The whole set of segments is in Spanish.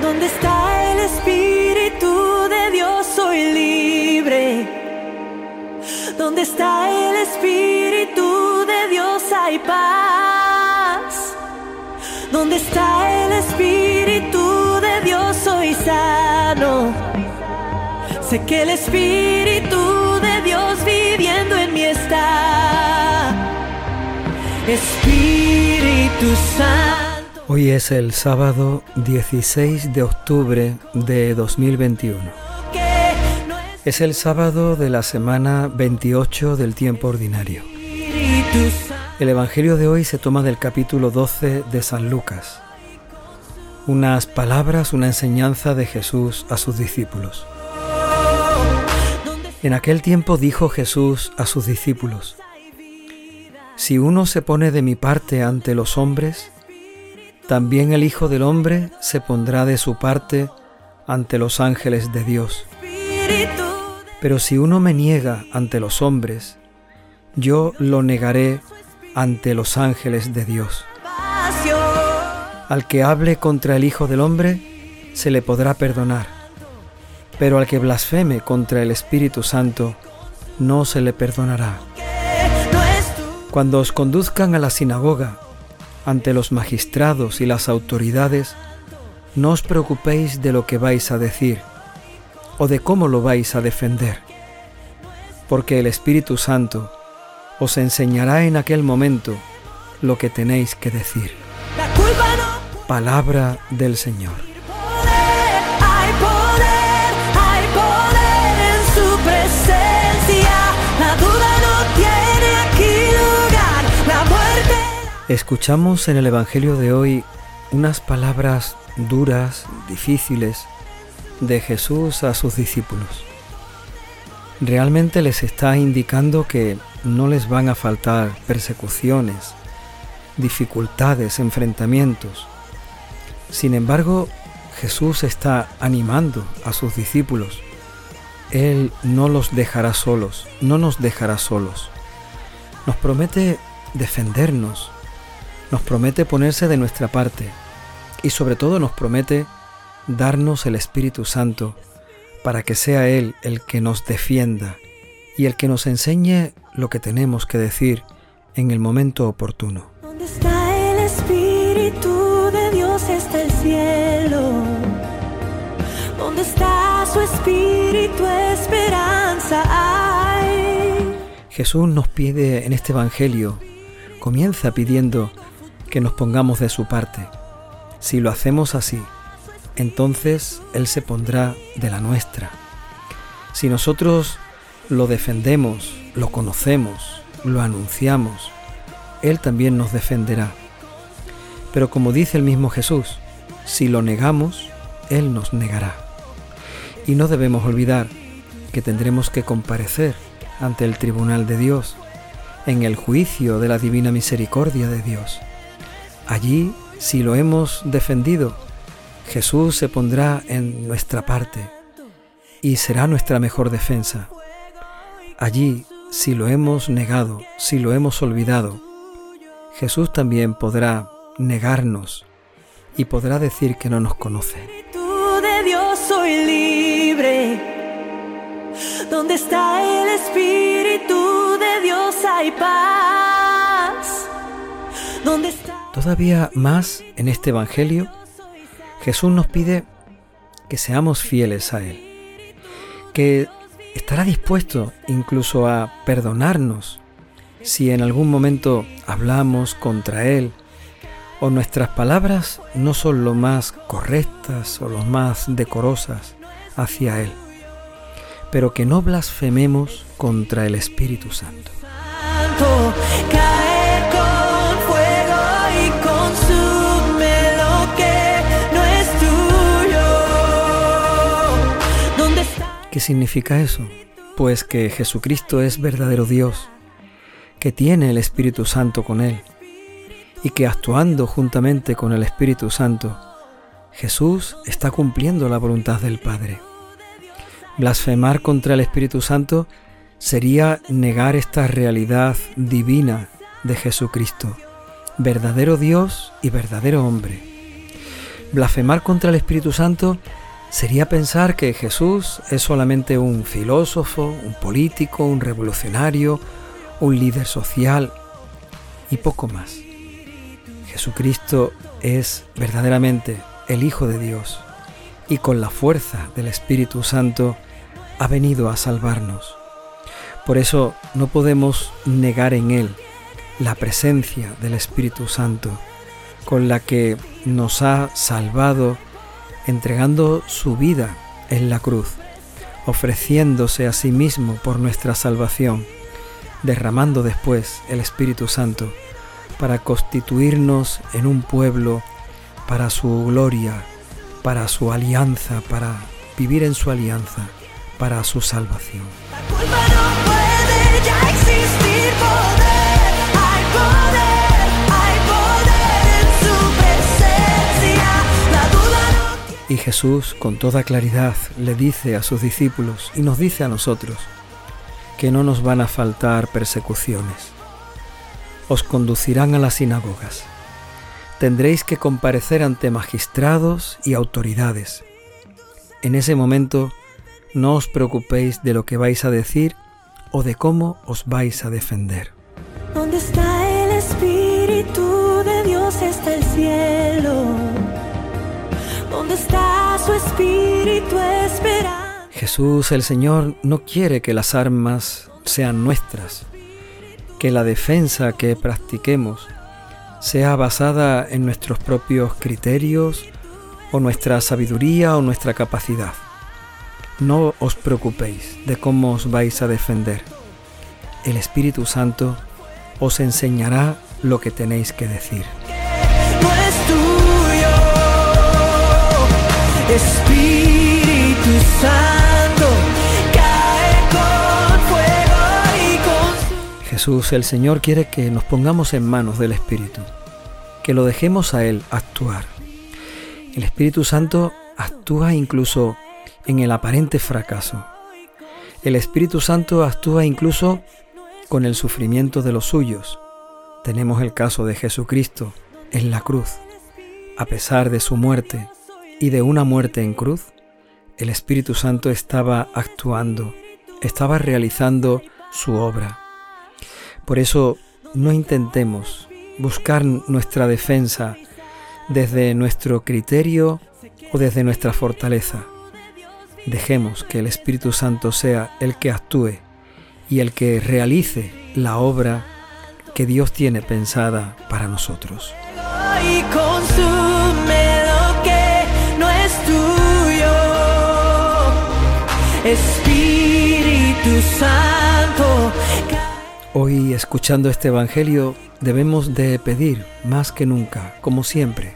Donde está el Espíritu de Dios soy libre. Donde está el Espíritu de Dios hay paz. Donde está el Espíritu de Dios soy sano. Sé que el Espíritu de Dios viviendo en mí está. Espíritu Santo. Hoy es el sábado 16 de octubre de 2021. Que no Es el sábado de la semana 28 del tiempo ordinario. El Evangelio de hoy se toma del capítulo 12 de San Lucas. Unas palabras, una enseñanza de Jesús a sus discípulos. En aquel tiempo dijo Jesús a sus discípulos, Si uno se pone de mi parte ante los hombres, también el Hijo del Hombre se pondrá de su parte ante los ángeles de Dios. Pero si uno me niega ante los hombres, yo lo negaré ante los ángeles de Dios. Al que hable contra el Hijo del Hombre, se le podrá perdonar, pero al que blasfeme contra el Espíritu Santo, no se le perdonará. Cuando os conduzcan a la sinagoga, ante los magistrados y las autoridades, no os preocupéis de lo que vais a decir o de cómo lo vais a defender, porque el Espíritu Santo os enseñará en aquel momento lo que tenéis que decir. Palabra del Señor. Escuchamos en el Evangelio de hoy unas palabras duras, difíciles, de Jesús a sus discípulos. Realmente les está indicando que no les van a faltar persecuciones, dificultades, enfrentamientos. Sin embargo, Jesús está animando a sus discípulos. Él no los dejará solos, no nos dejará solos. Nos promete defendernos, nos promete ponerse de nuestra parte y sobre todo nos promete darnos el Espíritu Santo para que sea Él el que nos defienda y el que nos enseñe lo que tenemos que decir en el momento oportuno. Donde está el Espíritu de Dios está el cielo. Donde está su Espíritu esperanza hay. Jesús nos pide en este Evangelio, comienza pidiendo que nos pongamos de su parte. Si lo hacemos así, entonces Él se pondrá de la nuestra. Si nosotros lo defendemos, lo conocemos, lo anunciamos, Él también nos defenderá. Pero como dice el mismo Jesús, si lo negamos, Él nos negará. Y no debemos olvidar que tendremos que comparecer ante el tribunal de Dios, en el juicio de la divina misericordia de Dios. Allí, si lo hemos defendido, Jesús se pondrá en nuestra parte y será nuestra mejor defensa. Allí, si lo hemos negado, si lo hemos olvidado, Jesús también podrá negarnos y podrá decir que no nos conoce. De Dios soy libre. Está el Espíritu de Dios hay paz. Donde está Todavía más en este Evangelio, Jesús nos pide que seamos fieles a Él, que estará dispuesto incluso a perdonarnos si en algún momento hablamos contra Él o nuestras palabras no son lo más correctas o lo más decorosas hacia Él, pero que no blasfememos contra el Espíritu Santo. ¿Qué significa eso? Pues que Jesucristo es verdadero Dios, que tiene el Espíritu Santo con Él, y que actuando juntamente con el Espíritu Santo, Jesús está cumpliendo la voluntad del Padre. Blasfemar contra el Espíritu Santo sería negar esta realidad divina de Jesucristo, verdadero Dios y verdadero hombre. Blasfemar contra el Espíritu Santo sería pensar que Jesús es solamente un filósofo, un político, un revolucionario, un líder social y poco más. Jesucristo es verdaderamente el Hijo de Dios y con la fuerza del Espíritu Santo ha venido a salvarnos. Por eso no podemos negar en Él la presencia del Espíritu Santo con la que nos ha salvado entregando su vida en la cruz, ofreciéndose a sí mismo por nuestra salvación, derramando después el Espíritu Santo para constituirnos en un pueblo para su gloria, para su alianza, para vivir en su alianza, para su salvación. Y Jesús con toda claridad le dice a sus discípulos y nos dice a nosotros que no nos van a faltar persecuciones. Os conducirán a las sinagogas. Tendréis que comparecer ante magistrados y autoridades. En ese momento no os preocupéis de lo que vais a decir o de cómo os vais a defender. ¿Dónde está el Espíritu de Dios? Está el cielo Jesús el Señor no quiere que las armas sean nuestras, que la defensa que practiquemos sea basada en nuestros propios criterios o nuestra sabiduría o nuestra capacidad. No os preocupéis de cómo os vais a defender. El Espíritu Santo os enseñará lo que tenéis que decir. Espíritu Santo, cae con fuego y con Jesús, el Señor, quiere que nos pongamos en manos del Espíritu, que lo dejemos a Él actuar. El Espíritu Santo actúa incluso en el aparente fracaso. El Espíritu Santo actúa incluso con el sufrimiento de los suyos. Tenemos el caso de Jesucristo en la cruz. A pesar de su muerte, y de una muerte en cruz, el Espíritu Santo estaba actuando, estaba realizando su obra. Por eso no intentemos buscar nuestra defensa desde nuestro criterio o desde nuestra fortaleza. Dejemos que el Espíritu Santo sea el que actúe y el que realice la obra que Dios tiene pensada para nosotros. Espíritu Santo. Hoy escuchando este Evangelio debemos de pedir más que nunca, como siempre,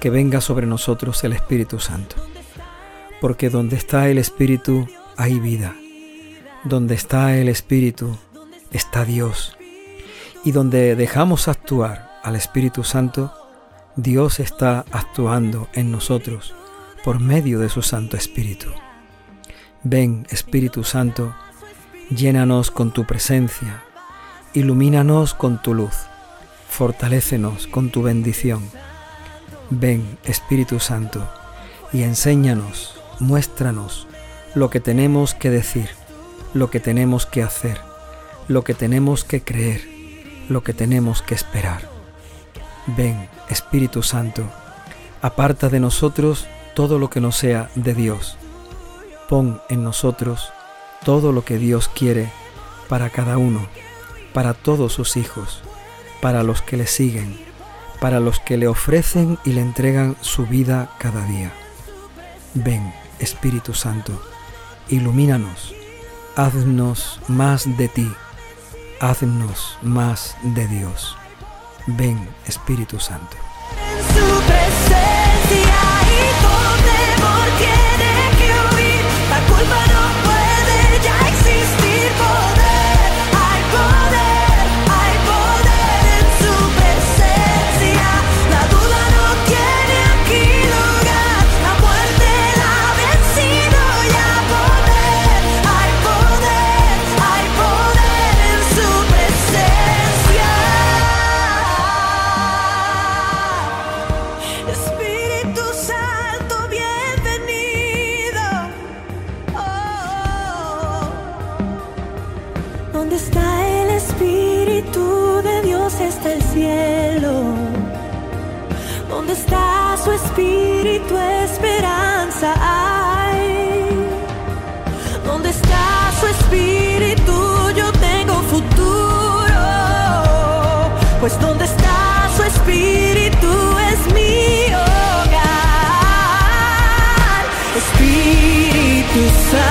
que venga sobre nosotros el Espíritu Santo. Porque donde está el Espíritu hay vida. Donde está el Espíritu está Dios. Y donde dejamos actuar al Espíritu Santo, Dios está actuando en nosotros por medio de su Santo Espíritu. Ven, Espíritu Santo, llénanos con tu presencia, ilumínanos con tu luz, fortalécenos con tu bendición. Ven, Espíritu Santo, y enséñanos, muéstranos lo que tenemos que decir, lo que tenemos que hacer, lo que tenemos que creer, lo que tenemos que esperar. Ven, Espíritu Santo, aparta de nosotros todo lo que no sea de Dios pon en nosotros todo lo que Dios quiere para cada uno, para todos sus hijos, para los que le siguen, para los que le ofrecen y le entregan su vida cada día. Ven, Espíritu Santo, ilumínanos, haznos más de ti, haznos más de Dios. Ven, Espíritu Santo. ¿Dónde está su espíritu esperanza hay? ¿Dónde está su espíritu? Yo tengo futuro. Pues ¿dónde está su espíritu? Es mi hogar. Espíritu Santo,